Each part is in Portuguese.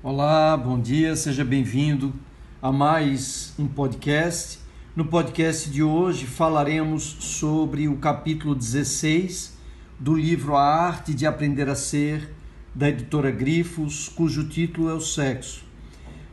Olá, bom dia, seja bem-vindo a mais um podcast. No podcast de hoje falaremos sobre o capítulo 16 do livro A Arte de Aprender a Ser, da editora Grifos, cujo título é o sexo.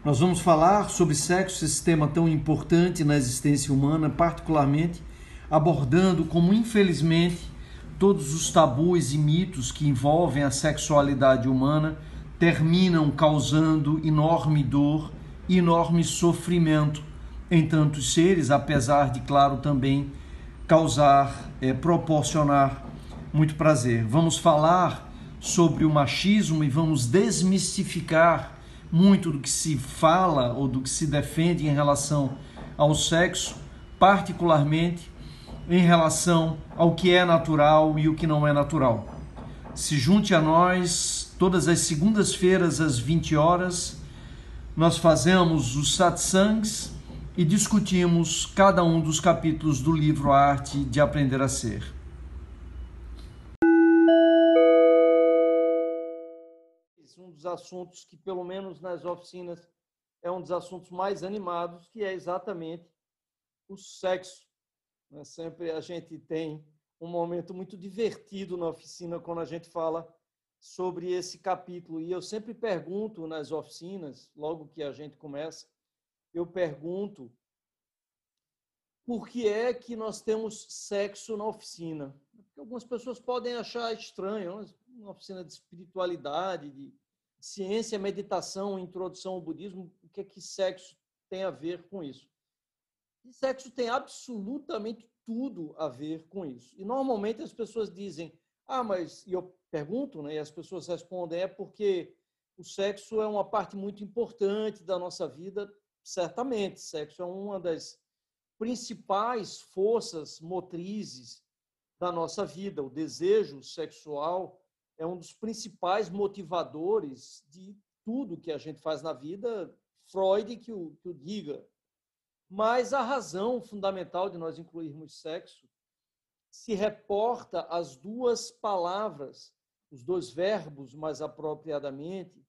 Nós vamos falar sobre sexo, esse tema tão importante na existência humana, particularmente abordando como, infelizmente, todos os tabus e mitos que envolvem a sexualidade humana terminam causando enorme dor enorme sofrimento em tantos seres, apesar de, claro, também causar, é, proporcionar muito prazer. Vamos falar sobre o machismo e vamos desmistificar muito do que se fala ou do que se defende em relação ao sexo, particularmente em relação ao que é natural e o que não é natural. Se junte a nós Todas as segundas-feiras, às 20 horas, nós fazemos os satsangs e discutimos cada um dos capítulos do livro A Arte de Aprender a Ser. Um dos assuntos que, pelo menos nas oficinas, é um dos assuntos mais animados, que é exatamente o sexo. Né? Sempre a gente tem um momento muito divertido na oficina quando a gente fala sobre esse capítulo. E eu sempre pergunto nas oficinas, logo que a gente começa, eu pergunto por que é que nós temos sexo na oficina? Porque algumas pessoas podem achar estranho, uma oficina de espiritualidade, de ciência, meditação, introdução ao budismo, o que é que sexo tem a ver com isso? E sexo tem absolutamente tudo a ver com isso. E normalmente as pessoas dizem, ah, mas eu pergunto, né, e as pessoas respondem, é porque o sexo é uma parte muito importante da nossa vida, certamente. Sexo é uma das principais forças motrizes da nossa vida. O desejo sexual é um dos principais motivadores de tudo que a gente faz na vida. Freud que o, que o diga. Mas a razão fundamental de nós incluirmos sexo se reporta às duas palavras os dois verbos mais apropriadamente,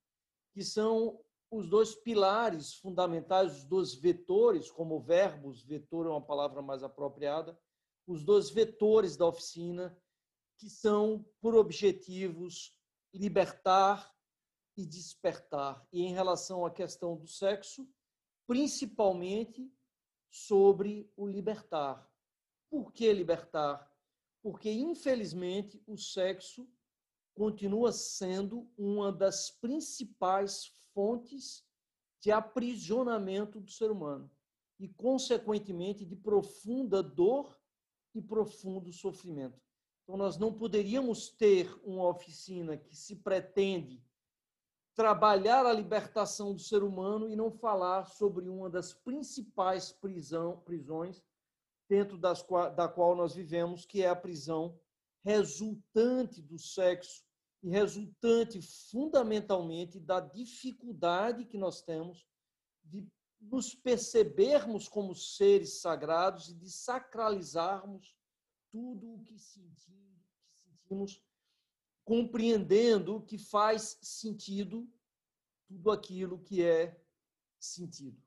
que são os dois pilares fundamentais, os dois vetores, como verbos, vetor é uma palavra mais apropriada, os dois vetores da oficina, que são por objetivos libertar e despertar. E em relação à questão do sexo, principalmente sobre o libertar. Por que libertar? Porque, infelizmente, o sexo continua sendo uma das principais fontes de aprisionamento do ser humano e, consequentemente, de profunda dor e profundo sofrimento. Então, nós não poderíamos ter uma oficina que se pretende trabalhar a libertação do ser humano e não falar sobre uma das principais prisão, prisões dentro das, da qual nós vivemos, que é a prisão resultante do sexo e resultante fundamentalmente da dificuldade que nós temos de nos percebermos como seres sagrados e de sacralizarmos tudo o que sentimos, sentimos compreendendo que faz sentido tudo aquilo que é sentido.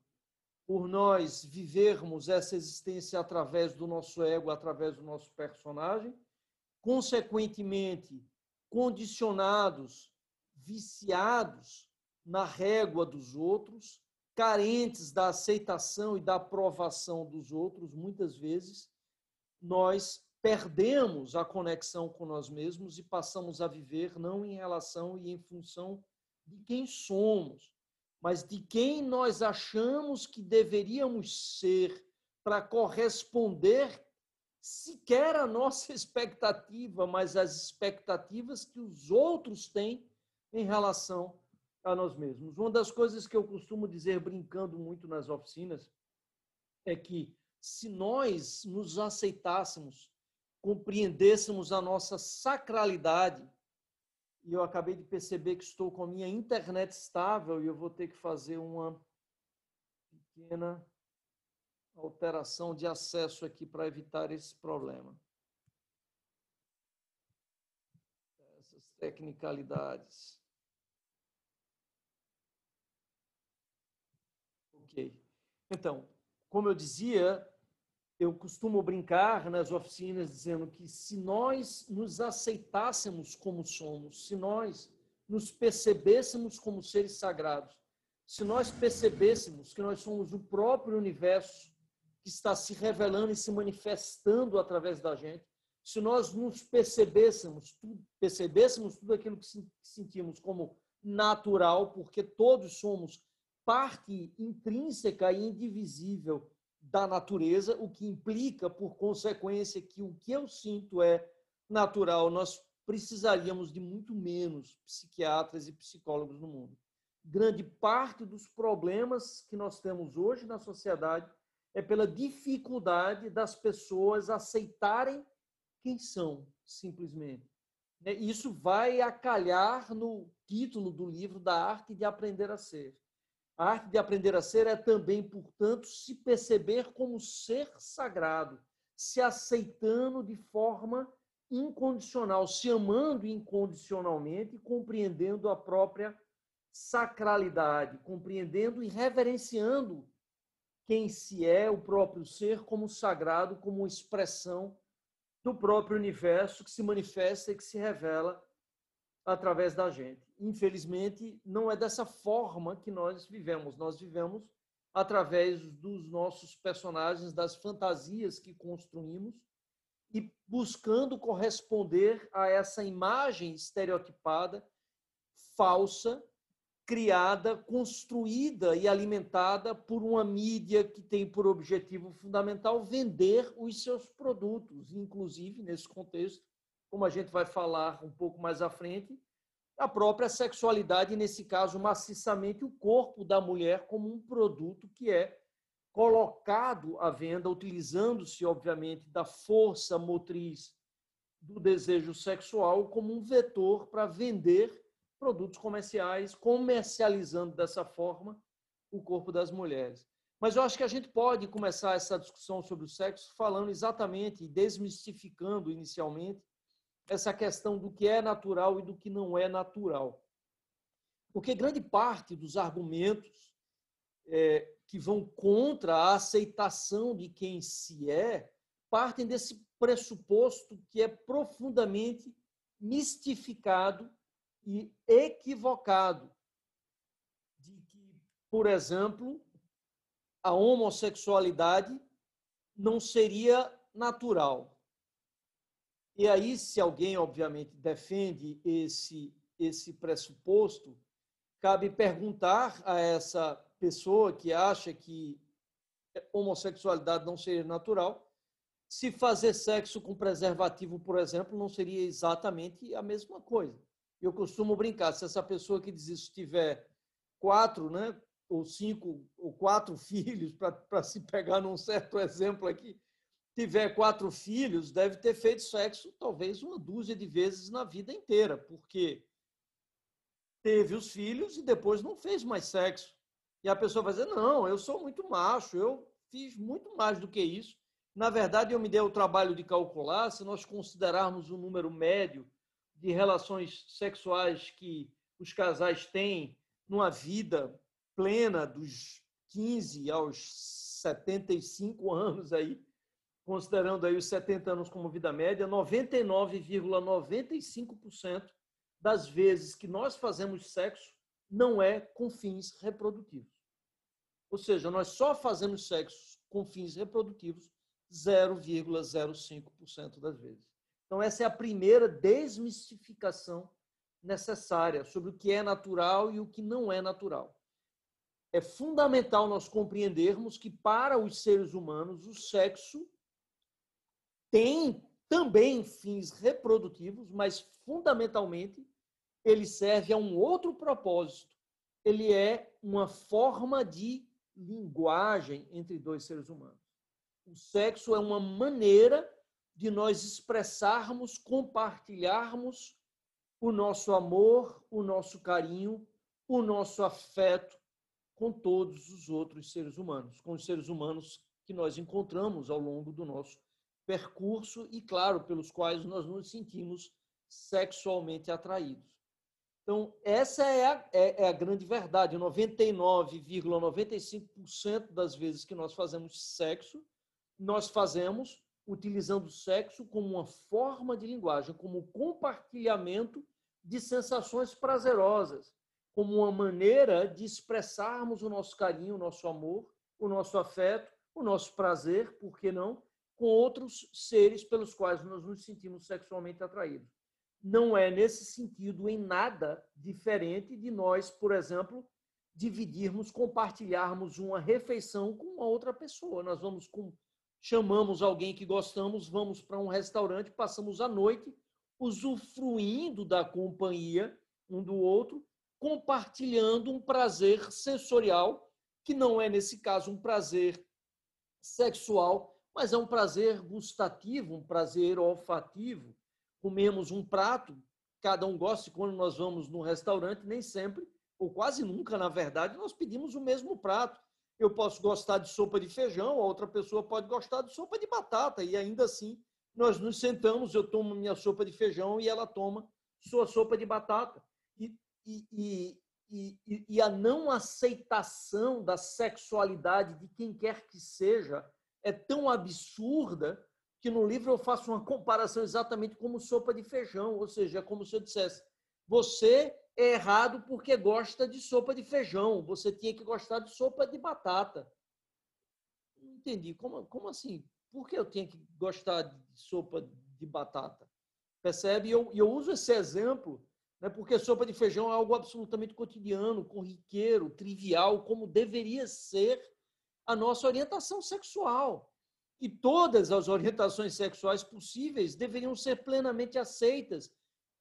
Por nós vivermos essa existência através do nosso ego, através do nosso personagem, consequentemente, condicionados, viciados na régua dos outros, carentes da aceitação e da aprovação dos outros, muitas vezes nós perdemos a conexão com nós mesmos e passamos a viver não em relação e em função de quem somos, mas de quem nós achamos que deveríamos ser para corresponder sequer a nossa expectativa, mas as expectativas que os outros têm em relação a nós mesmos. Uma das coisas que eu costumo dizer brincando muito nas oficinas é que se nós nos aceitássemos, compreendêssemos a nossa sacralidade, e eu acabei de perceber que estou com a minha internet estável e eu vou ter que fazer uma pequena alteração de acesso aqui para evitar esse problema. Essas tecnicalidades. Ok. Então, como eu dizia, eu costumo brincar nas oficinas dizendo que se nós nos aceitássemos como somos, se nós nos percebêssemos como seres sagrados, se nós percebêssemos que nós somos o próprio universo que está se revelando e se manifestando através da gente, se nós nos percebêssemos, percebêssemos tudo aquilo que sentimos como natural, porque todos somos parte intrínseca e indivisível da natureza, o que implica, por consequência, que o que eu sinto é natural. Nós precisaríamos de muito menos psiquiatras e psicólogos no mundo. Grande parte dos problemas que nós temos hoje na sociedade é pela dificuldade das pessoas aceitarem quem são, simplesmente. Né, isso vai acalhar no título do livro da arte de aprender a ser. A arte de aprender a ser é também, portanto, se perceber como ser sagrado, se aceitando de forma incondicional, se amando incondicionalmente compreendendo a própria sacralidade, compreendendo e reverenciando quem se é o próprio ser como sagrado, como expressão do próprio universo que se manifesta e que se revela através da gente. Infelizmente, não é dessa forma que nós vivemos. Nós vivemos através dos nossos personagens, das fantasias que construímos e buscando corresponder a essa imagem estereotipada, falsa, criada, construída e alimentada por uma mídia que tem por objetivo fundamental vender os seus produtos, inclusive nesse contexto como a gente vai falar um pouco mais à frente, a própria sexualidade, nesse caso, maciçamente o corpo da mulher como um produto que é colocado à venda, utilizando-se, obviamente, da força motriz do desejo sexual como um vetor para vender produtos comerciais, comercializando dessa forma o corpo das mulheres. Mas eu acho que a gente pode começar essa discussão sobre o sexo falando exatamente e desmistificando inicialmente essa questão do que é natural e do que não é natural. Porque grande parte dos argumentos é, que vão contra a aceitação de quem se é partem desse pressuposto que é profundamente mistificado e equivocado de que, por exemplo, a homossexualidade não seria natural. E aí, se alguém, obviamente, defende esse, esse pressuposto, cabe perguntar a essa pessoa que acha que homossexualidade não seria natural, se fazer sexo com preservativo, por exemplo, não seria exatamente a mesma coisa. Eu costumo brincar, se essa pessoa que diz isso tiver quatro, né, ou cinco, ou quatro filhos, para se pegar num certo exemplo aqui, tiver quatro filhos, deve ter feito sexo talvez uma dúzia de vezes na vida inteira, porque teve os filhos e depois não fez mais sexo. E a pessoa vai dizer: não, eu sou muito macho, eu fiz muito mais do que isso. Na verdade, eu me dei o trabalho de calcular, se nós considerarmos o número médio de relações sexuais que os casais têm numa vida plena dos 15 aos 75 anos aí, considerando aí os 70 anos como vida média, 99,95% das vezes que nós fazemos sexo não é com fins reprodutivos. Ou seja, nós só fazemos sexo com fins reprodutivos 0,05% das vezes. Então, essa é a primeira desmistificação necessária sobre o que é natural e o que não é natural. É fundamental nós compreendermos que, para os seres humanos, o sexo tem também fins reprodutivos, mas fundamentalmente ele serve a um outro propósito. Ele é uma forma de linguagem entre dois seres humanos. O sexo é uma maneira de nós expressarmos, compartilharmos o nosso amor, o nosso carinho, o nosso afeto com todos os outros seres humanos, com os seres humanos que nós encontramos ao longo do nosso percurso e, claro, pelos quais nós nos sentimos sexualmente atraídos. Então, essa é a, é, é a grande verdade. 99,95% das vezes que nós fazemos sexo, nós fazemos utilizando o sexo como uma forma de linguagem, como compartilhamento de sensações prazerosas, como uma maneira de expressarmos o nosso carinho, o nosso amor, o nosso afeto, o nosso prazer, por que não, com outros seres pelos quais nós nos sentimos sexualmente atraídos. Não é nesse sentido em nada diferente de nós, por exemplo, dividirmos, compartilharmos uma refeição com uma outra pessoa. Nós vamos com chamamos alguém que gostamos, vamos para um restaurante, passamos a noite usufruindo da companhia um do outro, compartilhando um prazer sensorial, que não é, nesse caso, um prazer sexual, mas é um prazer gustativo, um prazer olfativo. Comemos um prato, cada um gosta, e quando nós vamos no restaurante, nem sempre, ou quase nunca, na verdade, nós pedimos o mesmo prato eu posso gostar de sopa de feijão, a outra pessoa pode gostar de sopa de batata, e ainda assim nós nos sentamos, eu tomo minha sopa de feijão e ela toma sua sopa de batata. E, e, e, e, a não aceitação da sexualidade de quem quer que seja é tão absurda que no livro eu faço uma comparação exatamente como sopa de feijão, ou seja, é como se eu dissesse: você é errado porque gosta de sopa de feijão. Você tinha que gostar de sopa de batata. Não entendi. Como, como assim? Por que eu tinha que gostar de sopa de batata? Percebe? E eu, eu uso esse exemplo né, porque sopa de feijão é algo absolutamente cotidiano, corriqueiro, trivial, como deveria ser a nossa orientação sexual. E todas as orientações sexuais possíveis deveriam ser plenamente aceitas,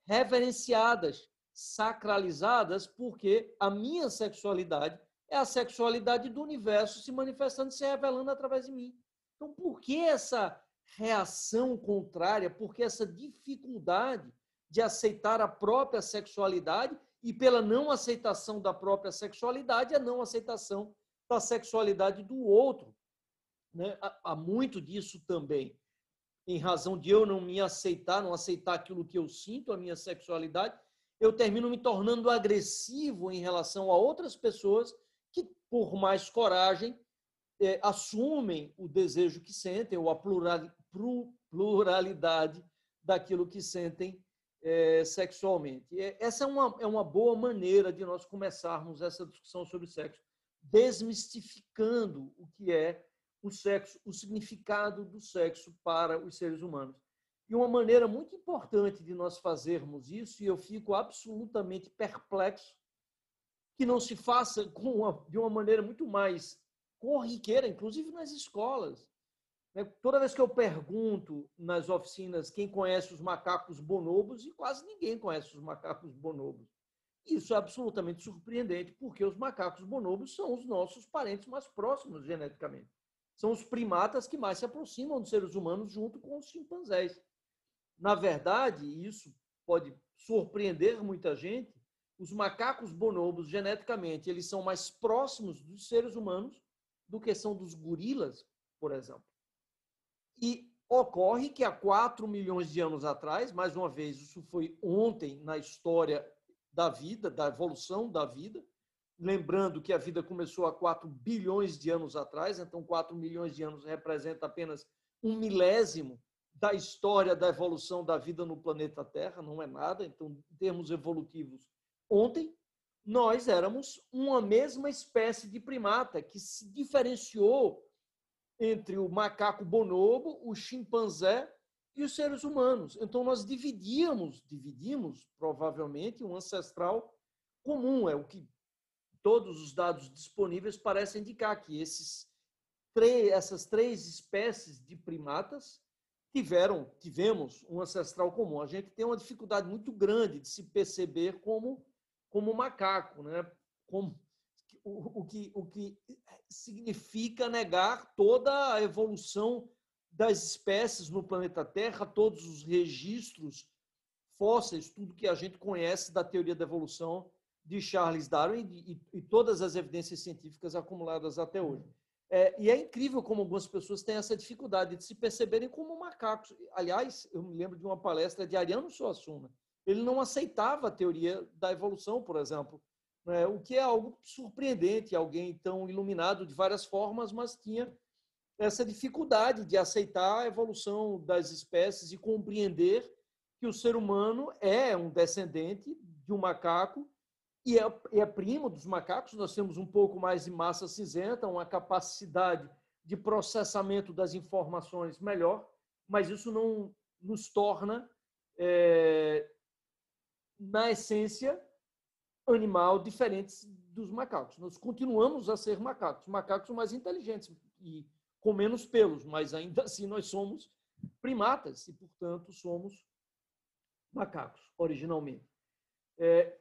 reverenciadas, sacralizadas, porque a minha sexualidade é a sexualidade do universo se manifestando, se revelando através de mim. Então, por que essa reação contrária? Por que essa dificuldade de aceitar a própria sexualidade e, pela não aceitação da própria sexualidade, a não aceitação da sexualidade do outro? Né? Há muito disso também. Em razão de eu não me aceitar, não aceitar aquilo que eu sinto, a minha sexualidade, eu termino me tornando agressivo em relação a outras pessoas que, por mais coragem, é, assumem o desejo que sentem ou a pluralidade daquilo que sentem é, sexualmente. Essa é uma, é uma boa maneira de nós começarmos essa discussão sobre sexo, desmistificando o que é o sexo, o significado do sexo para os seres humanos. E uma maneira muito importante de nós fazermos isso, e eu fico absolutamente perplexo, que não se faça uma, de uma maneira muito mais corriqueira, inclusive nas escolas. Né? Toda vez que eu pergunto nas oficinas quem conhece os macacos bonobos, e quase ninguém conhece os macacos bonobos. Isso é absolutamente surpreendente, porque os macacos bonobos são os nossos parentes mais próximos geneticamente. São os primatas que mais se aproximam dos seres humanos junto com os chimpanzés. Na verdade, isso pode surpreender muita gente, os macacos bonobos, geneticamente, eles são mais próximos dos seres humanos do que são dos gorilas, por exemplo. E ocorre que há 4 milhões de anos atrás, mais uma vez, isso foi ontem na história da vida, da evolução da vida, lembrando que a vida começou há 4 bilhões de anos atrás, então 4 milhões de anos representa apenas um milésimo da história da evolução da vida no planeta Terra, não é nada. Então, em termos evolutivos, ontem nós éramos uma mesma espécie de primata que se diferenciou entre o macaco bonobo, o chimpanzé e os seres humanos. Então nós dividíamos, dividimos provavelmente um ancestral comum, é o que todos os dados disponíveis parecem indicar que esses três, essas três espécies de primatas tiveram, tivemos um ancestral comum. A gente tem uma dificuldade muito grande de se perceber como como macaco, né? Como, o, o, que, o que significa negar toda a evolução das espécies no planeta Terra, todos os registros fósseis, tudo que a gente conhece da teoria da evolução de Charles Darwin e, e, e todas as evidências científicas acumuladas até hoje. É, e é incrível como algumas pessoas têm essa dificuldade de se perceberem como macacos. Aliás, eu me lembro de uma palestra de Ariano Suassuna. ele não aceitava a teoria da evolução, por exemplo, né? o que é algo surpreendente, alguém tão iluminado de várias formas, mas tinha essa dificuldade de aceitar a evolução das espécies e compreender que o ser humano é um descendente de um macaco e é, é primo dos macacos. Nós temos um pouco mais de massa cinzenta, uma capacidade de processamento das informações melhor, mas isso não nos torna, é, na essência, animal diferentes dos macacos. Nós continuamos a ser macacos. Macacos mais inteligentes e com menos pelos, mas ainda assim nós somos primatas e, portanto, somos macacos, originalmente. É,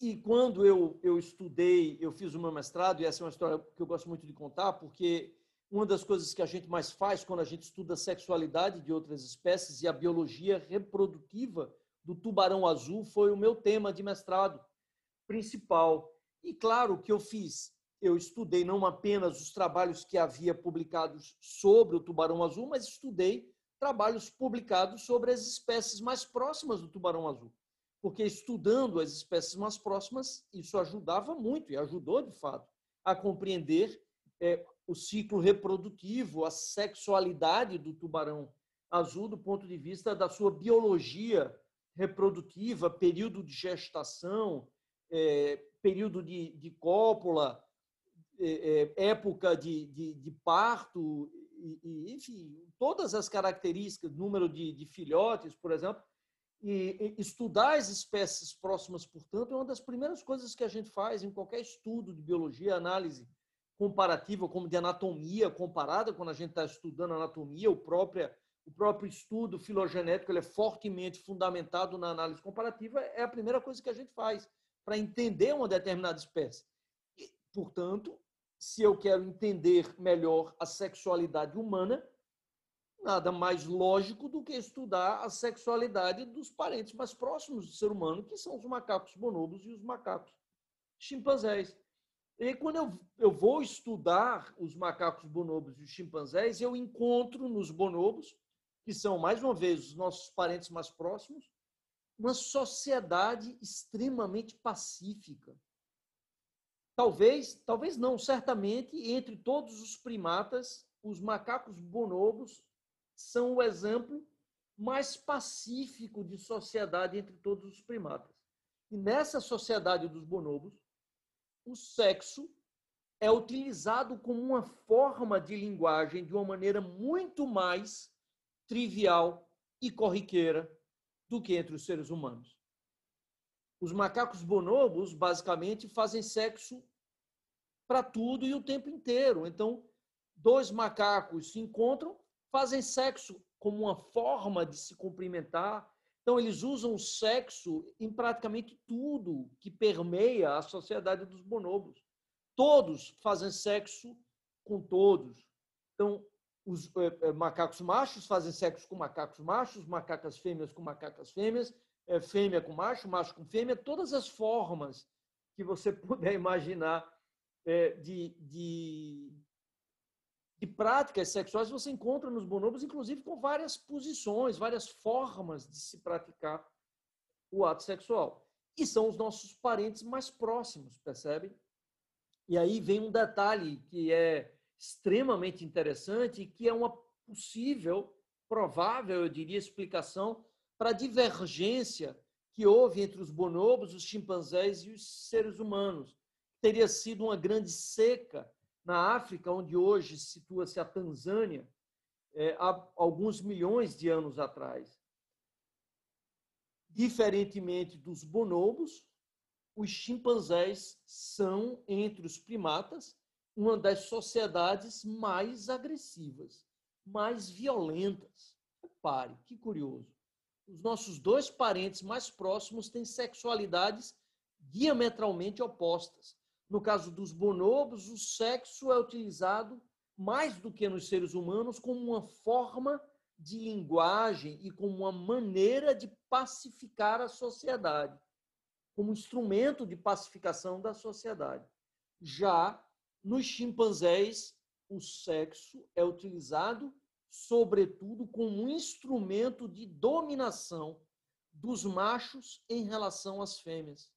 e quando eu, eu estudei, eu fiz o meu mestrado, e essa é uma história que eu gosto muito de contar, porque uma das coisas que a gente mais faz quando a gente estuda a sexualidade de outras espécies e a biologia reprodutiva do tubarão azul foi o meu tema de mestrado principal. E claro que eu fiz, eu estudei não apenas os trabalhos que havia publicados sobre o tubarão azul, mas estudei trabalhos publicados sobre as espécies mais próximas do tubarão azul. Porque estudando as espécies mais próximas, isso ajudava muito, e ajudou de fato, a compreender é, o ciclo reprodutivo, a sexualidade do tubarão azul do ponto de vista da sua biologia reprodutiva, período de gestação, é, período de, de cópula, é, é, época de, de, de parto, e, e, enfim, todas as características, número de, de filhotes, por exemplo, e, estudar as espécies próximas, portanto, é uma das primeiras coisas que a gente faz em qualquer estudo de biologia, análise comparativa, como de anatomia comparada, quando a gente está estudando anatomia, o próprio, o próprio estudo filogenético ele é fortemente fundamentado na análise comparativa, é a primeira coisa que a gente faz para entender uma determinada espécie. E, portanto, se eu quero entender melhor a sexualidade humana, nada mais lógico do que estudar a sexualidade dos parentes mais próximos do ser humano, que são os macacos bonobos e os macacos chimpanzés. E quando eu, eu vou estudar os macacos bonobos e os chimpanzés, eu encontro nos bonobos, que são, mais uma vez, os nossos parentes mais próximos, uma sociedade extremamente pacífica. Talvez, talvez não, certamente, entre todos os primatas, os macacos bonobos são o exemplo mais pacífico de sociedade entre todos os primatas. E nessa sociedade dos bonobos, o sexo é utilizado como uma forma de linguagem de uma maneira muito mais trivial e corriqueira do que entre os seres humanos. Os macacos bonobos basicamente fazem sexo para tudo e o tempo inteiro. Então, dois macacos se encontram, fazem sexo como uma forma de se cumprimentar, então, eles usam o sexo em praticamente tudo que permeia a sociedade dos bonobos. Todos fazem sexo com todos. Então, os é, macacos machos fazem sexo com macacos machos, macacas fêmeas com macacas fêmeas, é, fêmea com macho, macho com fêmea, todas as formas que você puder imaginar de, de, de práticas sexuais você encontra nos bonobos, inclusive com várias posições, várias formas de se praticar o ato sexual. E são os nossos parentes mais próximos, percebe? E aí vem um detalhe que é extremamente interessante e que é uma possível, provável, eu diria, explicação para a divergência que houve entre os bonobos, os chimpanzés e os seres humanos. Teria sido uma grande seca na África, onde hoje situa-se a Tanzânia, é, há alguns milhões de anos atrás. Diferentemente dos bonobos, os chimpanzés são, entre os primatas, uma das sociedades mais agressivas, mais violentas. Repare, que curioso. Os nossos dois parentes mais próximos têm sexualidades diametralmente opostas. No caso dos bonobos, o sexo é utilizado mais do que nos seres humanos como uma forma de linguagem e como uma maneira de pacificar a sociedade, como instrumento de pacificação da sociedade. Já nos chimpanzés, o sexo é utilizado, sobretudo, como um instrumento de dominação dos machos em relação às fêmeas.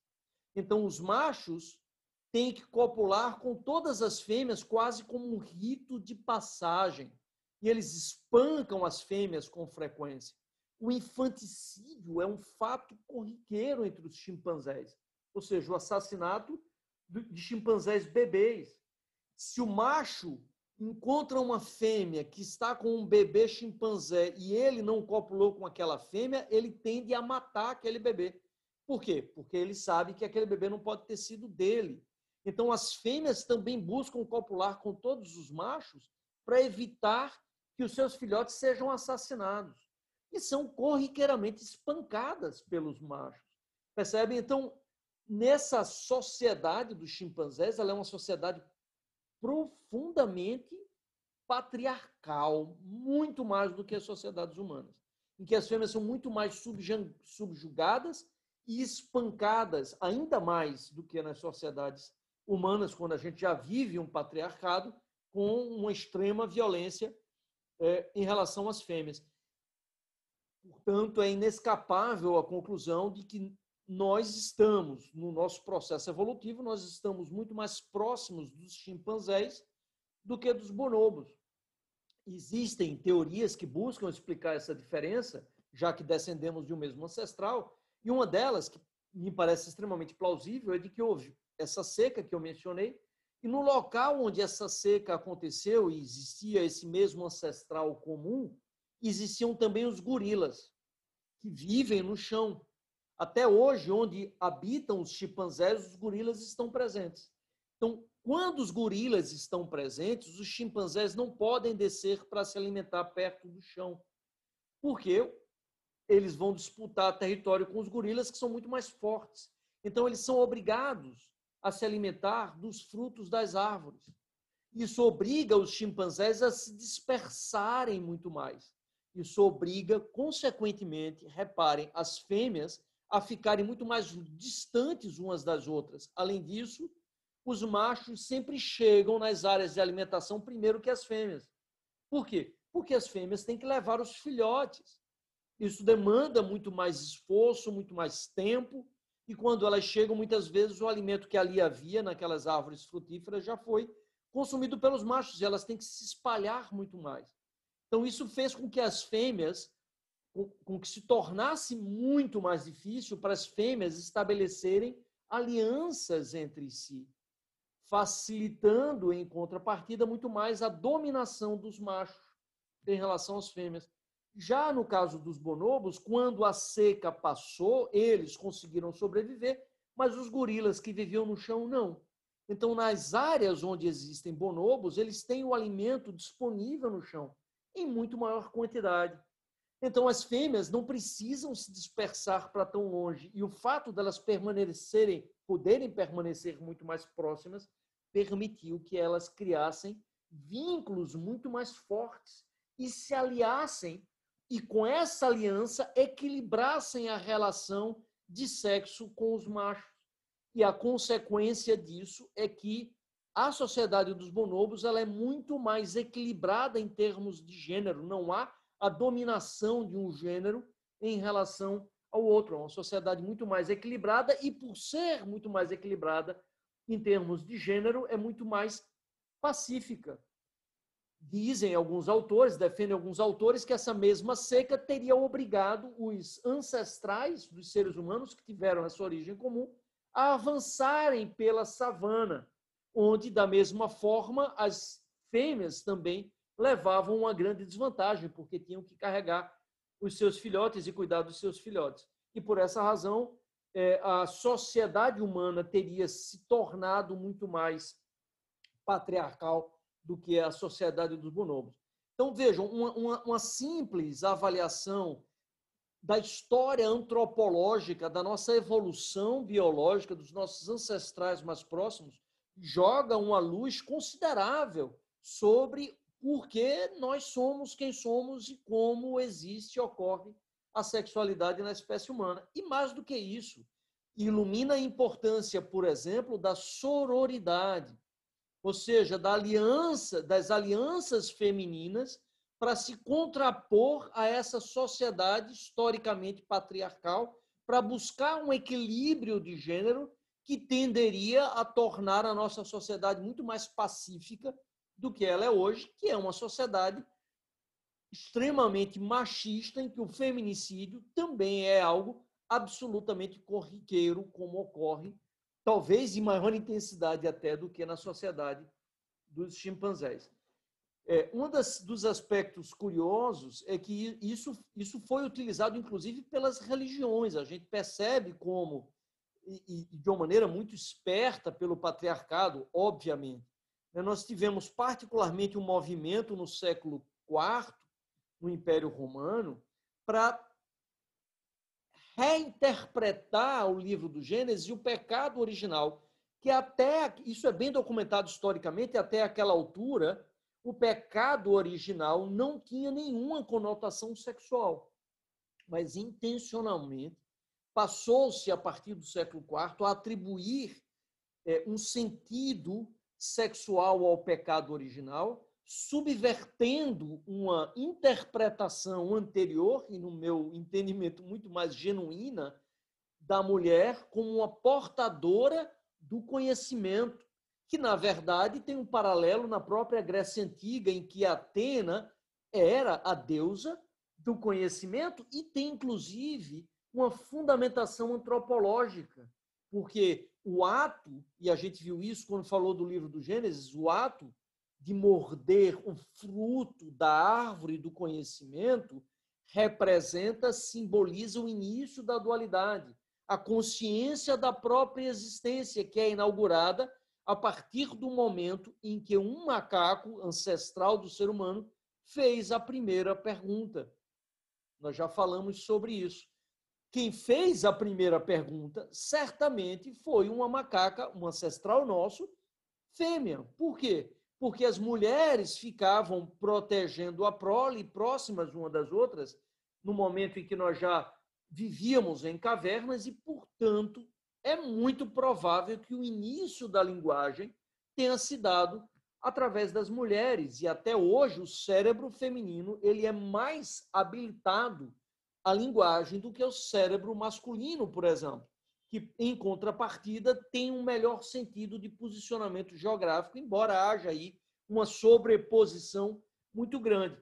Então, os machos têm que copular com todas as fêmeas quase como um rito de passagem. E eles espancam as fêmeas com frequência. O infanticídio é um fato corriqueiro entre os chimpanzés, ou seja, o assassinato de chimpanzés bebês. Se o macho encontra uma fêmea que está com um bebê chimpanzé e ele não copulou com aquela fêmea, ele tende a matar aquele bebê. Por quê? Porque ele sabe que aquele bebê não pode ter sido dele. Então, as fêmeas também buscam copular com todos os machos para evitar que os seus filhotes sejam assassinados. E são corriqueiramente espancadas pelos machos. Percebe? Então, nessa sociedade dos chimpanzés, ela é uma sociedade profundamente patriarcal, muito mais do que as sociedades humanas, em que as fêmeas são muito mais subjugadas e espancadas, ainda mais do que nas sociedades humanas, quando a gente já vive um patriarcado com uma extrema violência é, em relação às fêmeas. Portanto, é inescapável a conclusão de que nós estamos, no nosso processo evolutivo, nós estamos muito mais próximos dos chimpanzés do que dos bonobos. Existem teorias que buscam explicar essa diferença, já que descendemos de um mesmo ancestral, e uma delas, que me parece extremamente plausível, é de que houve essa seca que eu mencionei, e no local onde essa seca aconteceu e existia esse mesmo ancestral comum, existiam também os gorilas, que vivem no chão, até hoje, onde habitam os chimpanzés, os gorilas estão presentes. Então, quando os gorilas estão presentes, os chimpanzés não podem descer para se alimentar perto do chão. Porque eles vão disputar território com os gorilas, que são muito mais fortes. Então, eles são obrigados a se alimentar dos frutos das árvores. Isso obriga os chimpanzés a se dispersarem muito mais. Isso obriga, consequentemente, reparem, as fêmeas a ficarem muito mais distantes umas das outras. Além disso, os machos sempre chegam nas áreas de alimentação primeiro que as fêmeas. Por quê? Porque as fêmeas têm que levar os filhotes. Isso demanda muito mais esforço, muito mais tempo, e quando elas chegam, muitas vezes o alimento que ali havia naquelas árvores frutíferas já foi consumido pelos machos e elas têm que se espalhar muito mais. Então, isso fez com que as fêmeas com que se tornasse muito mais difícil para as fêmeas estabelecerem alianças entre si, facilitando em contrapartida muito mais a dominação dos machos em relação às fêmeas. Já no caso dos bonobos, quando a seca passou, eles conseguiram sobreviver, mas os gorilas que viviam no chão não. Então, nas áreas onde existem bonobos, eles têm o alimento disponível no chão, em muito maior quantidade. Então, as fêmeas não precisam se dispersar para tão longe. E o fato delas permanecerem, poderem permanecer muito mais próximas, permitiu que elas criassem vínculos muito mais fortes e se aliassem e com essa aliança equilibrassem a relação de sexo com os machos. E a consequência disso é que a sociedade dos bonobos ela é muito mais equilibrada em termos de gênero. Não há a dominação de um gênero em relação ao outro. É uma sociedade muito mais equilibrada e, por ser muito mais equilibrada em termos de gênero, é muito mais pacífica. Dizem alguns autores, defendem alguns autores, que essa mesma seca teria obrigado os ancestrais dos seres humanos que tiveram essa origem comum a avançarem pela savana, onde, da mesma forma, as fêmeas também levavam uma grande desvantagem, porque tinham que carregar os seus filhotes e cuidar dos seus filhotes. E por essa razão, é, a sociedade humana teria se tornado muito mais patriarcal do que a sociedade dos bonobos. Então, vejam, uma, uma, uma simples avaliação da história antropológica, da nossa evolução biológica, dos nossos ancestrais mais próximos, joga uma luz considerável sobre porque nós somos quem somos e como existe e ocorre a sexualidade na espécie humana. E mais do que isso, ilumina a importância, por exemplo, da sororidade, ou seja, da aliança, das alianças femininas para se contrapor a essa sociedade historicamente patriarcal, para buscar um equilíbrio de gênero que tenderia a tornar a nossa sociedade muito mais pacífica do que ela é hoje, que é uma sociedade extremamente machista, em que o feminicídio também é algo absolutamente corriqueiro, como ocorre, talvez em maior intensidade até do que na sociedade dos chimpanzés. É, um das, dos aspectos curiosos é que isso, isso foi utilizado, inclusive, pelas religiões. A gente percebe como, e, e de uma maneira muito esperta pelo patriarcado, obviamente. Né, nós tivemos particularmente um movimento no século IV, no Império Romano, para reinterpretar o livro do Gênesis e o pecado original, que até, isso é bem documentado historicamente, até aquela altura, o pecado original não tinha nenhuma conotação sexual, mas intencionalmente passou-se, a partir do século IV, a atribuir é, um sentido sexual ao pecado original, subvertendo uma interpretação anterior, e no meu entendimento muito mais genuína, da mulher como uma portadora do conhecimento, que na verdade tem um paralelo na própria Grécia Antiga, em que Atena era a deusa do conhecimento e tem inclusive uma fundamentação antropológica, porque o ato, e a gente viu isso quando falou do livro do Gênesis, o ato de morder o fruto da árvore do conhecimento representa, simboliza o início da dualidade, a consciência da própria existência que é inaugurada a partir do momento em que um macaco ancestral do ser humano fez a primeira pergunta. Nós já falamos sobre isso. Quem fez a primeira pergunta certamente foi uma macaca, um ancestral nosso, fêmea. Por quê? Porque as mulheres ficavam protegendo a prole, próximas uma das outras, no momento em que nós já vivíamos em cavernas e, portanto, é muito provável que o início da linguagem tenha se dado através das mulheres e até hoje o cérebro feminino ele é mais habilitado à linguagem do que o cérebro masculino, por exemplo, que em contrapartida tem um melhor sentido de posicionamento geográfico, embora haja aí uma sobreposição muito grande.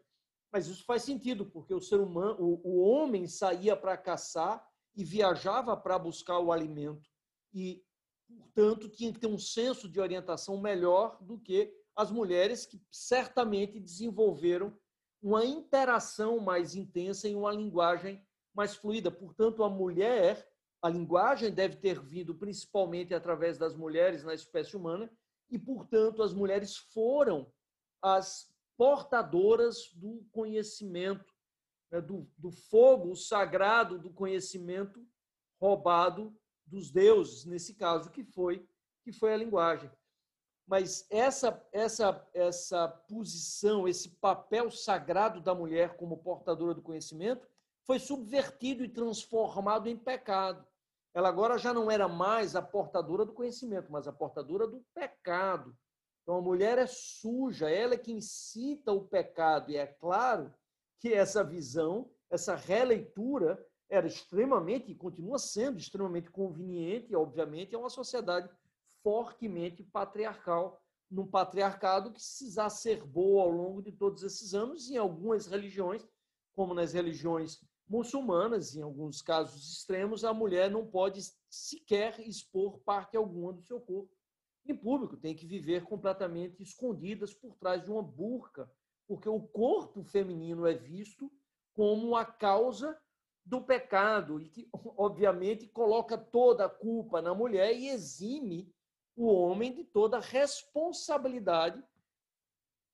Mas isso faz sentido, porque o ser humano, o, o homem saía para caçar e viajava para buscar o alimento e, portanto, tinha que ter um senso de orientação melhor do que as mulheres que certamente desenvolveram uma interação mais intensa em uma linguagem mais fluida. Portanto, a mulher, a linguagem deve ter vindo principalmente através das mulheres na espécie humana e, portanto, as mulheres foram as portadoras do conhecimento né, do, do fogo sagrado do conhecimento roubado dos deuses, nesse caso, que foi que foi a linguagem. Mas essa essa essa posição, esse papel sagrado da mulher como portadora do conhecimento foi subvertido e transformado em pecado. Ela agora já não era mais a portadora do conhecimento, mas a portadora do pecado. Então a mulher é suja, ela é que incita o pecado. E é claro que essa visão, essa releitura, era extremamente, e continua sendo extremamente conveniente, e obviamente é uma sociedade fortemente patriarcal, num patriarcado que se exacerbou ao longo de todos esses anos, em algumas religiões, como nas religiões muçulmanas, em alguns casos extremos, a mulher não pode sequer expor parte alguma do seu corpo em público, tem que viver completamente escondidas por trás de uma burca, porque o corpo feminino é visto como a causa do pecado e que, obviamente, coloca toda a culpa na mulher e exime o homem de toda responsabilidade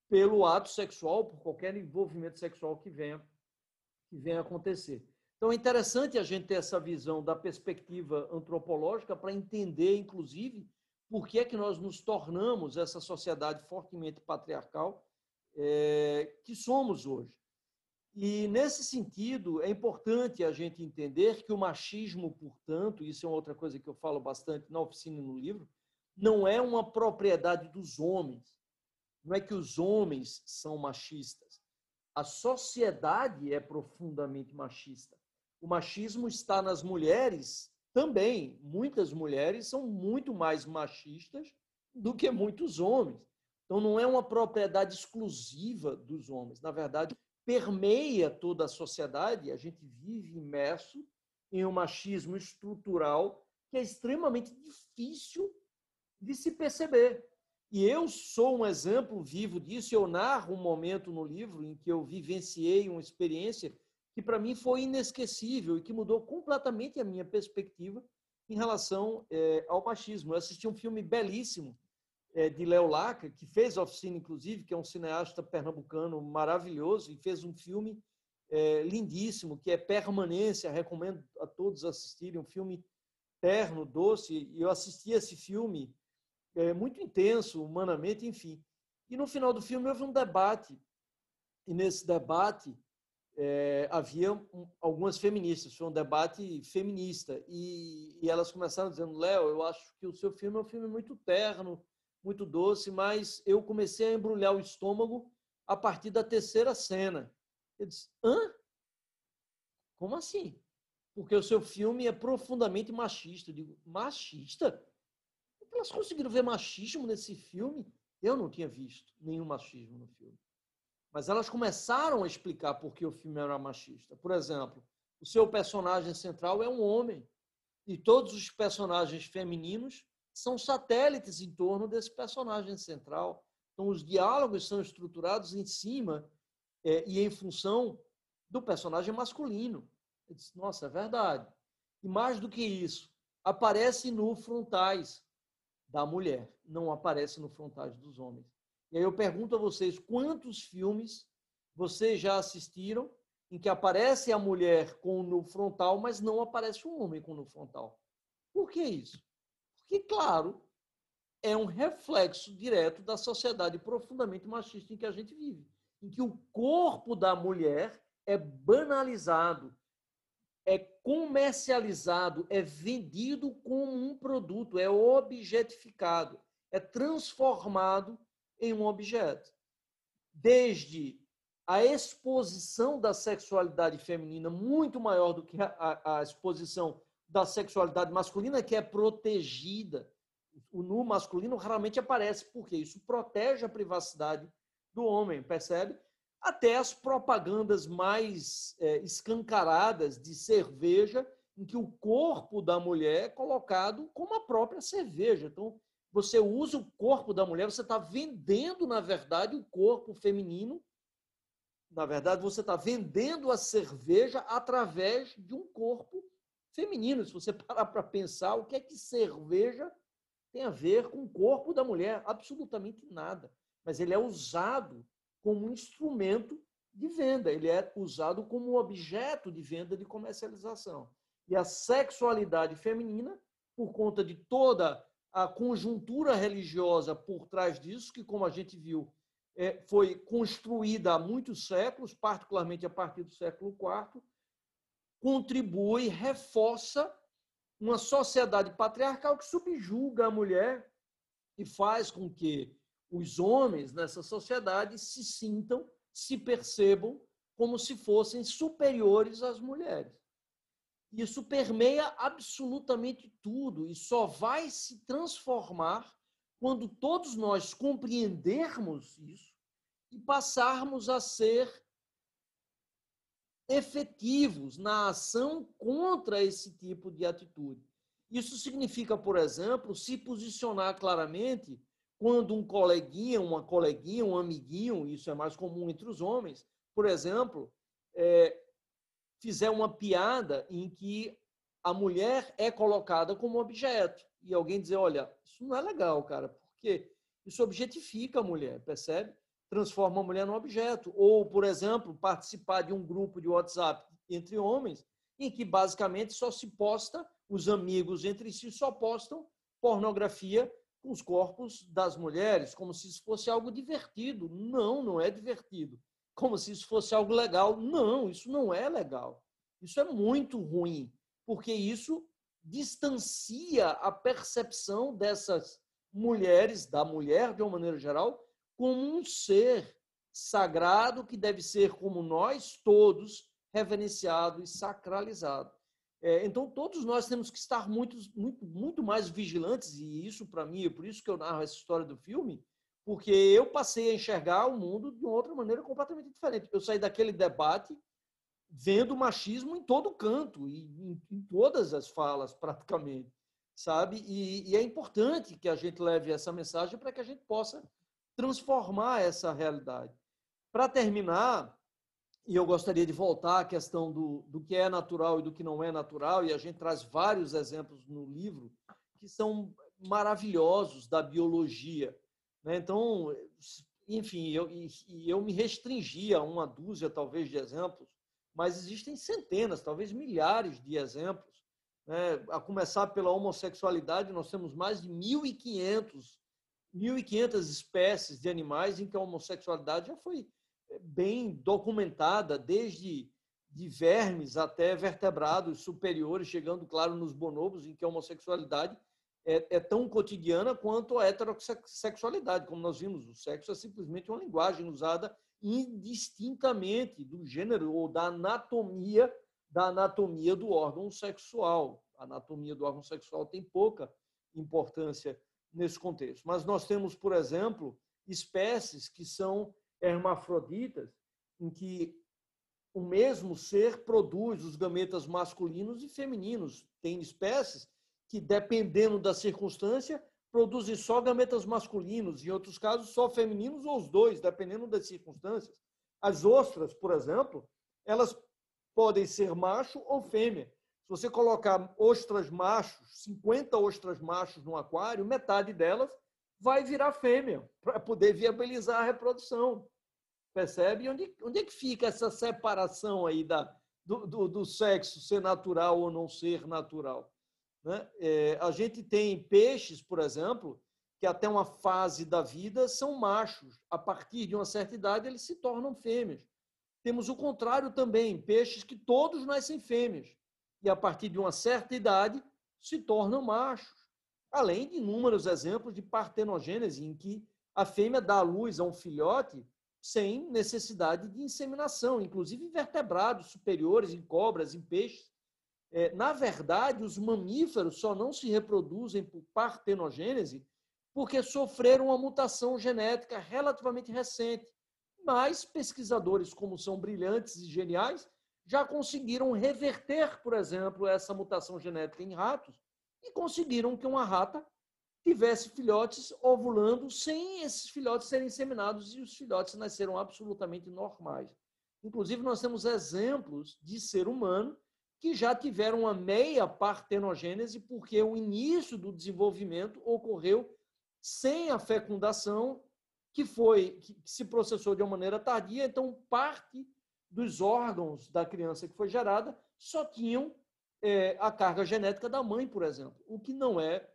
pelo ato sexual, por qualquer envolvimento sexual que venha, que venha acontecer. Então é interessante a gente ter essa visão da perspectiva antropológica para entender, inclusive, por que é que nós nos tornamos essa sociedade fortemente patriarcal é, que somos hoje. E, nesse sentido, é importante a gente entender que o machismo, portanto, isso é outra coisa que eu falo bastante na oficina e no livro, não é uma propriedade dos homens. Não é que os homens são machistas. A sociedade é profundamente machista. O machismo está nas mulheres também. Muitas mulheres são muito mais machistas do que muitos homens. Então, não é uma propriedade exclusiva dos homens. Na verdade, permeia toda a sociedade. A gente vive imerso em um machismo estrutural que é extremamente difícil de se perceber. E eu sou um exemplo vivo disso. Eu narro um momento no livro em que eu vivenciei uma experiência que para mim foi inesquecível e que mudou completamente a minha perspectiva em relação é, ao machismo. Eu assisti um filme belíssimo é, de Léo Laca, que fez Oficina, inclusive, que é um cineasta pernambucano maravilhoso, e fez um filme é, lindíssimo, que é Permanência. Recomendo a todos assistirem, um filme terno, doce. E eu assisti esse filme é, muito intenso, humanamente, enfim. E no final do filme houve um debate, e nesse debate é, havia um, algumas feministas, foi um debate feminista, e, e elas começaram dizendo, Léo, eu acho que o seu filme é um filme muito terno, muito doce, mas eu comecei a embrulhar o estômago a partir da terceira cena. Eu disse, hã? Como assim? Porque o seu filme é profundamente machista. Eu digo, machista? Elas conseguiram ver machismo nesse filme? Eu não tinha visto nenhum machismo no filme. Mas elas começaram a explicar por que o filme era machista. Por exemplo, o seu personagem central é um homem. E todos os personagens femininos são satélites em torno desse personagem central. Então, os diálogos são estruturados em cima é, e em função do personagem masculino. Eu disse, nossa, é verdade. E mais do que isso, aparece no frontais da mulher, não aparece no frontais dos homens. E aí eu pergunto a vocês, quantos filmes vocês já assistiram em que aparece a mulher com no frontal, mas não aparece o homem com no frontal? Por que isso? Porque, claro, é um reflexo direto da sociedade profundamente machista em que a gente vive, em que o corpo da mulher é banalizado, é comercializado, é vendido como um produto, é objetificado, é transformado em um objeto. Desde a exposição da sexualidade feminina muito maior do que a, a, exposição da sexualidade masculina, que é protegida. O nu masculino raramente aparece, porque isso protege a privacidade do homem, percebe? Até as propagandas mais é, escancaradas de cerveja, em que o corpo da mulher é colocado como a própria cerveja. Então, você usa o corpo da mulher, você está vendendo, na verdade, o corpo feminino. Na verdade, você está vendendo a cerveja através de um corpo feminino. Se você parar para pensar, o que é que cerveja tem a ver com o corpo da mulher? Absolutamente nada. Mas ele é usado como um instrumento de venda, ele é usado como objeto de venda de comercialização. E a sexualidade feminina, por conta de toda a conjuntura religiosa por trás disso, que, como a gente viu, é, foi construída há muitos séculos, particularmente a partir do século IV, contribui, reforça uma sociedade patriarcal que subjuga a mulher e faz com que os homens nessa sociedade se sintam, se percebam como se fossem superiores às mulheres. Isso permeia absolutamente tudo e só vai se transformar quando todos nós compreendermos isso e passarmos a ser efetivos na ação contra esse tipo de atitude. Isso significa, por exemplo, se posicionar claramente quando um coleguinha, uma coleguinha, um amiguinho, isso é mais comum entre os homens, por exemplo, é, fizer uma piada em que a mulher é colocada como objeto e alguém dizer, olha, isso não é legal, cara, porque isso objetifica a mulher, percebe? Transforma a mulher num objeto. Ou, por exemplo, participar de um grupo de WhatsApp entre homens em que basicamente só se posta, os amigos entre si só postam pornografia com os corpos das mulheres, como se isso fosse algo divertido. Não, não é divertido como se isso fosse algo legal. Não, isso não é legal. Isso é muito ruim, porque isso distancia a percepção dessas mulheres, da mulher de uma maneira geral, como um ser sagrado que deve ser, como nós todos, reverenciado e sacralizado. É, então, todos nós temos que estar muito, muito, muito mais vigilantes, e isso, para mim, é por isso que eu narro essa história do filme, porque eu passei a enxergar o mundo de outra maneira completamente diferente. Eu saí daquele debate vendo machismo em todo canto, e em, em todas as falas, praticamente, sabe? E, e é importante que a gente leve essa mensagem para que a gente possa transformar essa realidade. Para terminar, e eu gostaria de voltar à questão do, do que é natural e do que não é natural, e a gente traz vários exemplos no livro que são maravilhosos da biologia. Né? Então, enfim, eu, e, eu me restringi a uma dúzia, talvez, de exemplos, mas existem centenas, talvez milhares de exemplos. Né? A começar pela homossexualidade, nós temos mais de 1.500 1.500 espécies de animais em que a homossexualidade já foi bem documentada, desde de vermes até vertebrados superiores, chegando, claro, nos bonobos, em que a homossexualidade é, é, tão cotidiana quanto a heterossexualidade. Como nós vimos, o sexo é simplesmente uma linguagem usada indistintamente do gênero ou da anatomia da anatomia do órgão sexual. A anatomia do órgão sexual tem pouca importância nesse contexto. Mas nós temos, por exemplo, espécies que são hermafroditas, em que o mesmo ser produz os gametas masculinos e femininos. Tem espécies que, dependendo da circunstância, produzem só gametas masculinos, em outros casos, só femininos ou os dois, dependendo das circunstâncias. As ostras, por exemplo, elas podem ser macho ou fêmea. Se você colocar ostras machos, 50 ostras machos no aquário, metade delas vai virar fêmea, para poder viabilizar a reprodução. Percebe? Onde, onde é que fica essa separação aí da, do, do, do sexo ser natural ou não ser natural? Né? É, a gente tem peixes, por exemplo, que até uma fase da vida são machos. A partir de uma certa idade, eles se tornam fêmeas. Temos o contrário também, peixes que todos nascem fêmeas e a partir de uma certa idade se tornam machos. Além de inúmeros exemplos de partenogênese em que a fêmea dá à luz a um filhote sem necessidade de inseminação, inclusive em vertebrados superiores, em cobras, em peixes. É, na verdade, os mamíferos só não se reproduzem por partenogênese porque sofreram uma mutação genética relativamente recente, mas pesquisadores como são brilhantes e geniais já conseguiram reverter, por exemplo, essa mutação genética em ratos e conseguiram que uma rata tivesse filhotes ovulando sem esses filhotes serem inseminados e os filhotes nasceram absolutamente normais. Inclusive, nós temos exemplos de ser humano que já tiveram uma meia partenogênese porque o início do desenvolvimento ocorreu sem a fecundação que foi que se processou de uma maneira tardia, então parte dos órgãos da criança que foi gerada só tinham é, a carga genética da mãe, por exemplo, o que não é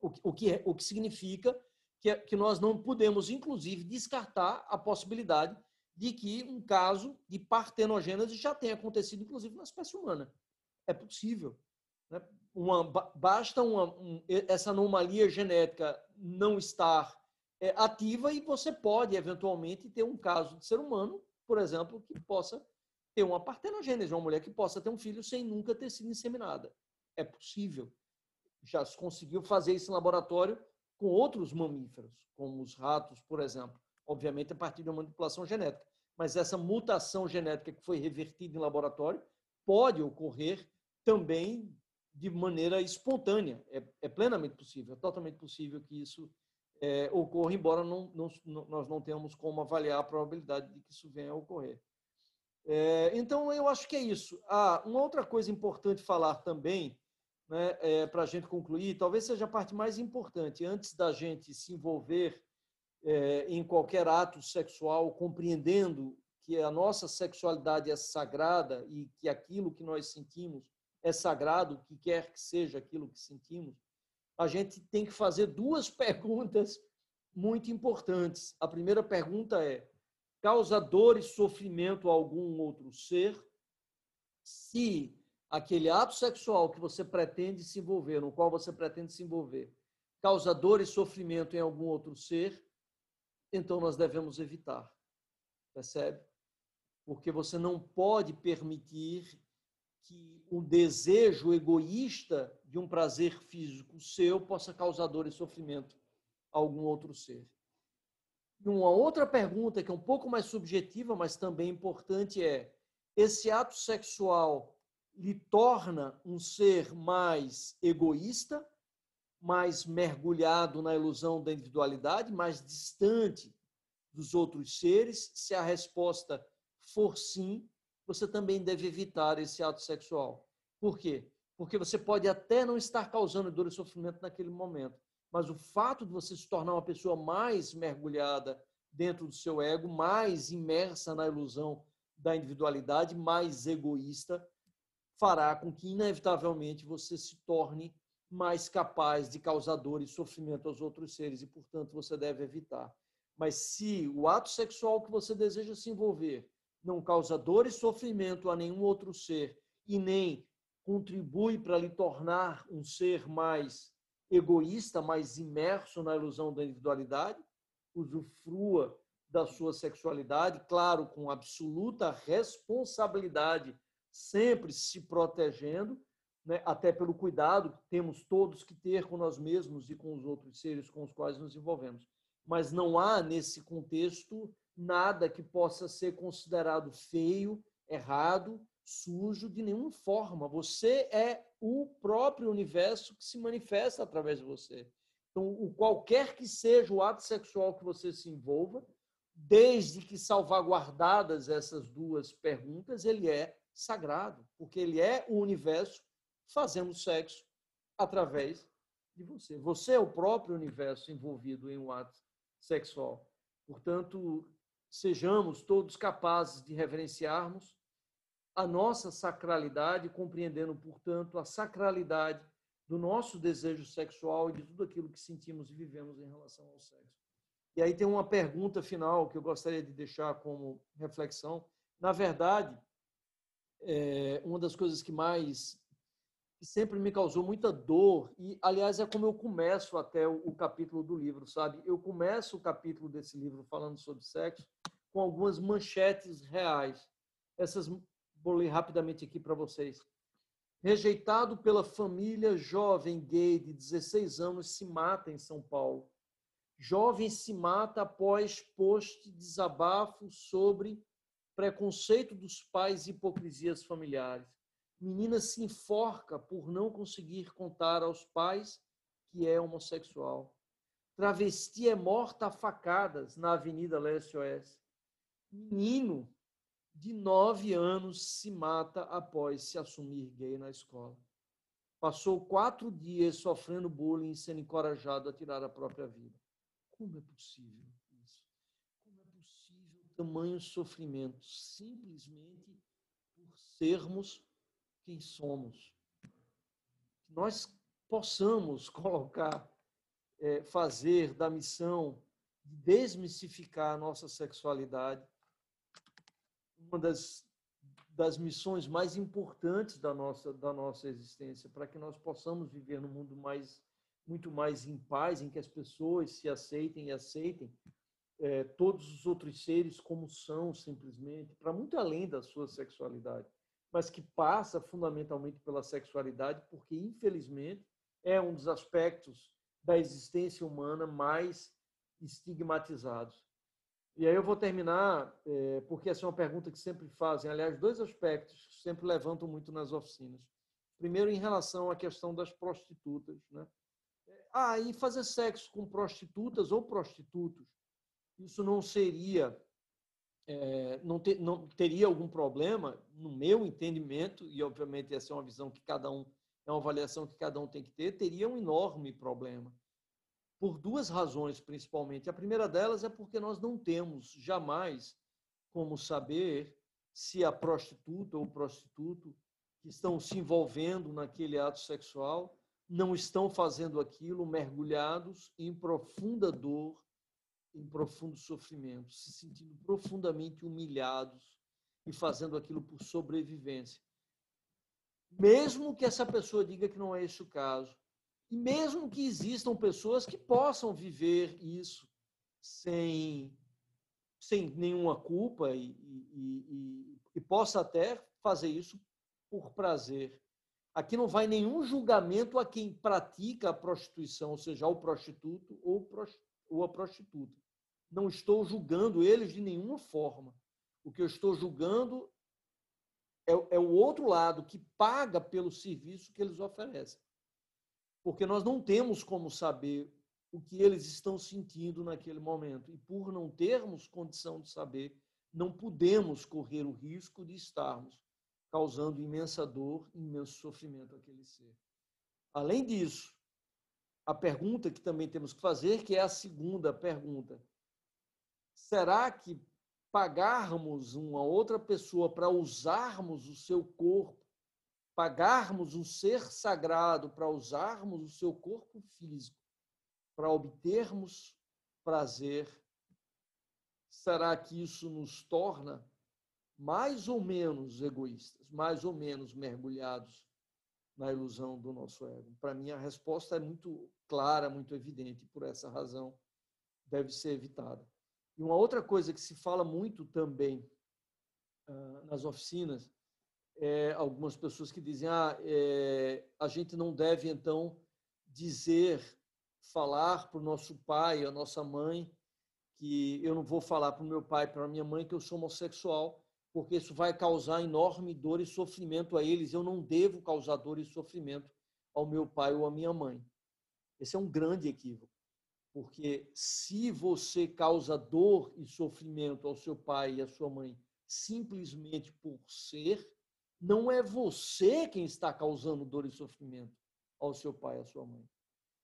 o que, o que, é, o que significa que, é, que nós não podemos, inclusive, descartar a possibilidade de que um caso de partenogênese já tenha acontecido, inclusive, na espécie humana. É possível. Né? Uma, basta uma, um, essa anomalia genética não estar é, ativa e você pode, eventualmente, ter um caso de ser humano, por exemplo, que possa ter uma partenogênese, uma mulher que possa ter um filho sem nunca ter sido inseminada. É possível. Já se conseguiu fazer isso em laboratório com outros mamíferos, como os ratos, por exemplo. Obviamente, a partir de uma manipulação genética. Mas essa mutação genética que foi revertida em laboratório pode ocorrer também de maneira espontânea. É, é plenamente possível, é totalmente possível que isso é, ocorra, embora não, não, nós não tenhamos como avaliar a probabilidade de que isso venha a ocorrer. É, então, eu acho que é isso. Ah, uma outra coisa importante falar também, né, é, para a gente concluir, talvez seja a parte mais importante, antes da gente se envolver é, em qualquer ato sexual, compreendendo que a nossa sexualidade é sagrada e que aquilo que nós sentimos é sagrado, o que quer que seja aquilo que sentimos, a gente tem que fazer duas perguntas muito importantes. A primeira pergunta é: causa dor e sofrimento a algum outro ser? Se aquele ato sexual que você pretende se envolver, no qual você pretende se envolver, causa dor e sofrimento em algum outro ser, então nós devemos evitar. percebe? Porque você não pode permitir que o desejo egoísta de um prazer físico seu possa causar dor e sofrimento a algum outro ser. Uma outra pergunta que é um pouco mais subjetiva, mas também importante é: esse ato sexual lhe torna um ser mais egoísta, mais mergulhado na ilusão da individualidade, mais distante dos outros seres? Se a resposta for sim, você também deve evitar esse ato sexual. Por quê? Porque você pode até não estar causando dor e sofrimento naquele momento, mas o fato de você se tornar uma pessoa mais mergulhada dentro do seu ego, mais imersa na ilusão da individualidade, mais egoísta, fará com que, inevitavelmente, você se torne mais capaz de causar dor e sofrimento aos outros seres e, portanto, você deve evitar. Mas se o ato sexual que você deseja se envolver não causa dor e sofrimento a nenhum outro ser e nem contribui para lhe tornar um ser mais egoísta, mais imerso na ilusão da individualidade, usufrua da sua sexualidade, claro, com absoluta responsabilidade, sempre se protegendo, né, até pelo cuidado que temos todos que ter com nós mesmos e com os outros seres com os quais nos envolvemos. Mas não há nesse contexto nada que possa ser considerado feio, errado, sujo de nenhuma forma. Você é o próprio universo que se manifesta através de você. Então, o qualquer que seja o ato sexual que você se envolva, desde que salvaguardadas essas duas perguntas, ele é sagrado, porque ele é o universo fazendo sexo através de você. Você é o próprio universo envolvido em um ato sexual. Portanto, sejamos todos capazes de reverenciarmos a nossa sacralidade, compreendendo, portanto, a sacralidade do nosso desejo sexual e de tudo aquilo que sentimos e vivemos em relação ao sexo. E aí tem uma pergunta final que eu gostaria de deixar como reflexão. Na verdade, é uma das coisas que mais que sempre me causou muita dor e aliás é como eu começo até o, capítulo do livro, sabe? Eu começo o capítulo desse livro falando sobre sexo com algumas manchetes reais. Essas vou ler rapidamente aqui para vocês. Rejeitado pela família, jovem gay de 16 anos se mata em São Paulo. Jovem se mata após post desabafo sobre preconceito dos pais e hipocrisias familiares. Menina se enforca por não conseguir contar aos pais que é homossexual. Travesti é morta a facadas na Avenida Leste-Oeste. Menino de nove anos se mata após se assumir gay na escola. Passou quatro dias sofrendo bullying e sendo encorajado a tirar a própria vida. Como é possível isso? Como é possível tamanho sofrimento simplesmente por sermos quem somos. Nós possamos colocar, é, fazer da missão de desmistificar a nossa sexualidade uma das, das missões mais importantes da nossa, da nossa existência, para que nós possamos viver num mundo mais, muito mais em paz, em que as pessoas se aceitem e aceitem é, todos os outros seres como são, simplesmente, para muito além da sua sexualidade mas que passa fundamentalmente pela sexualidade, porque, infelizmente, é um dos aspectos da existência humana mais estigmatizados. E aí eu vou terminar, é, porque essa é uma pergunta que sempre fazem. Aliás, dois aspectos sempre levantam muito nas oficinas. Primeiro, em relação à questão das prostitutas. Né? Ah, e fazer sexo com prostitutas ou prostitutos, isso não seria é, não, não, teria algum problema, no meu entendimento, e obviamente essa é uma visão que cada um, é uma avaliação que cada um tem que ter, teria um enorme problema. Por duas razões, principalmente. A primeira delas é porque nós não temos jamais como saber se a prostituta ou o prostituto que estão se envolvendo naquele ato sexual não estão fazendo aquilo mergulhados em profunda dor em profundo sofrimento, se sentindo profundamente humilhados e fazendo aquilo por sobrevivência. Mesmo que essa pessoa diga que não é esse o caso, e mesmo que existam pessoas que possam viver isso sem sem nenhuma culpa e, e, e, e possa até fazer isso por prazer. Aqui não vai nenhum julgamento a quem pratica a prostituição, ou seja, ao prostituto ou a prostituta. Não estou julgando eles de nenhuma forma. O que eu estou julgando é, é o outro lado que paga pelo serviço que eles oferecem. Porque nós não temos como saber o que eles estão sentindo naquele momento. E por não termos condição de saber, não podemos correr o risco de estarmos causando imensa dor, imenso sofrimento àquele ser. Além disso, a pergunta que também temos que fazer, que é a segunda pergunta: será que pagarmos uma outra pessoa para usarmos o seu corpo, pagarmos um ser sagrado para usarmos o seu corpo físico, para obtermos prazer, será que isso nos torna mais ou menos egoístas, mais ou menos mergulhados na ilusão do nosso ego? Para mim, a resposta é muito clara, muito evidente, por essa razão deve ser evitada. E uma outra coisa que se fala muito também uh, nas oficinas é algumas pessoas que dizem: ah, é, a gente não deve então dizer, falar para o nosso pai, a nossa mãe, que eu não vou falar para o meu pai, para a minha mãe que eu sou homossexual, porque isso vai causar enorme dor e sofrimento a eles. Eu não devo causar dor e sofrimento ao meu pai ou à minha mãe. Esse é um grande equívoco. Porque se você causa dor e sofrimento ao seu pai e à sua mãe simplesmente por ser, não é você quem está causando dor e sofrimento ao seu pai e à sua mãe.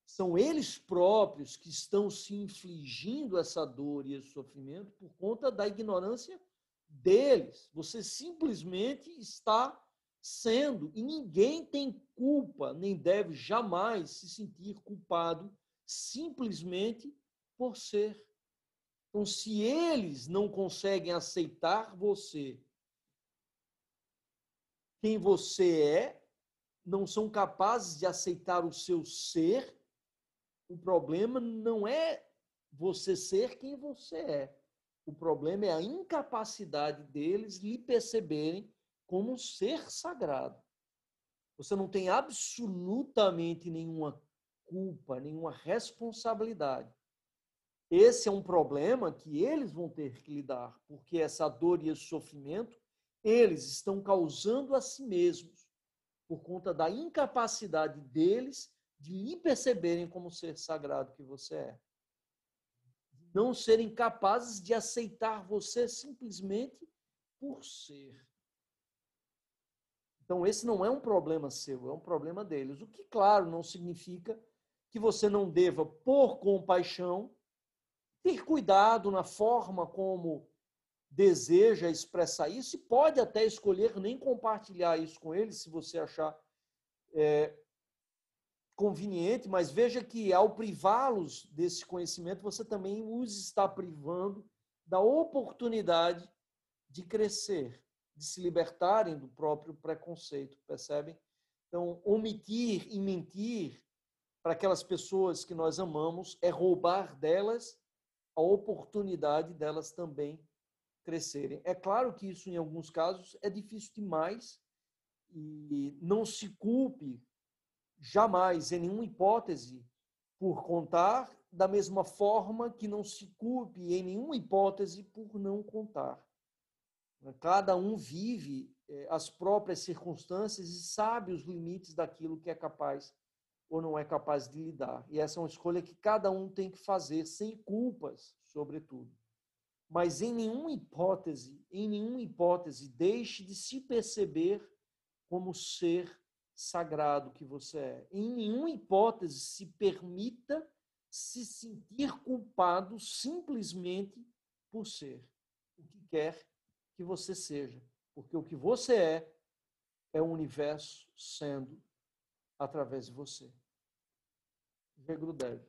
São eles próprios que estão se infligindo essa dor e esse sofrimento por conta da ignorância deles. Você simplesmente está sendo, e ninguém tem culpa, nem deve jamais se sentir culpado simplesmente por ser. Então, se eles não conseguem aceitar você, quem você é, não são capazes de aceitar o seu ser, o problema não é você ser quem você é. O problema é a incapacidade deles lhe perceberem como um ser sagrado. Você não tem absolutamente nenhuma culpa, nenhuma responsabilidade. Esse é um problema que eles vão ter que lidar, porque essa dor e esse sofrimento eles estão causando a si mesmos por conta da incapacidade deles de lhe perceberem como ser sagrado que você é. Não serem capazes de aceitar você simplesmente por ser. Então, esse não é um problema seu, é um problema deles. O que, claro, não significa que você não deva, por compaixão, ter cuidado na forma como deseja expressar isso e pode até escolher nem compartilhar isso com eles, se você achar é, conveniente, mas veja que ao privá-los desse conhecimento, você também os está privando da oportunidade de crescer, de se libertarem do próprio preconceito, percebem? Então, omitir e mentir para aquelas pessoas que nós amamos é roubar delas a oportunidade delas também crescerem. É claro que isso, em alguns casos, é difícil demais e não se culpe jamais, em nenhuma hipótese, por contar, da mesma forma que não se culpe em nenhuma hipótese por não contar. Cada um vive eh, as próprias circunstâncias e sabe os limites daquilo que é capaz ou não é capaz de lidar. E essa é uma escolha que cada um tem que fazer, sem culpas, sobretudo. Mas em nenhuma hipótese, em nenhuma hipótese, deixe de se perceber como ser sagrado que você é. Em nenhuma hipótese se permita se sentir culpado simplesmente por ser o que quer que você seja. Porque o que você é, é o universo sendo através de você. Regrudev.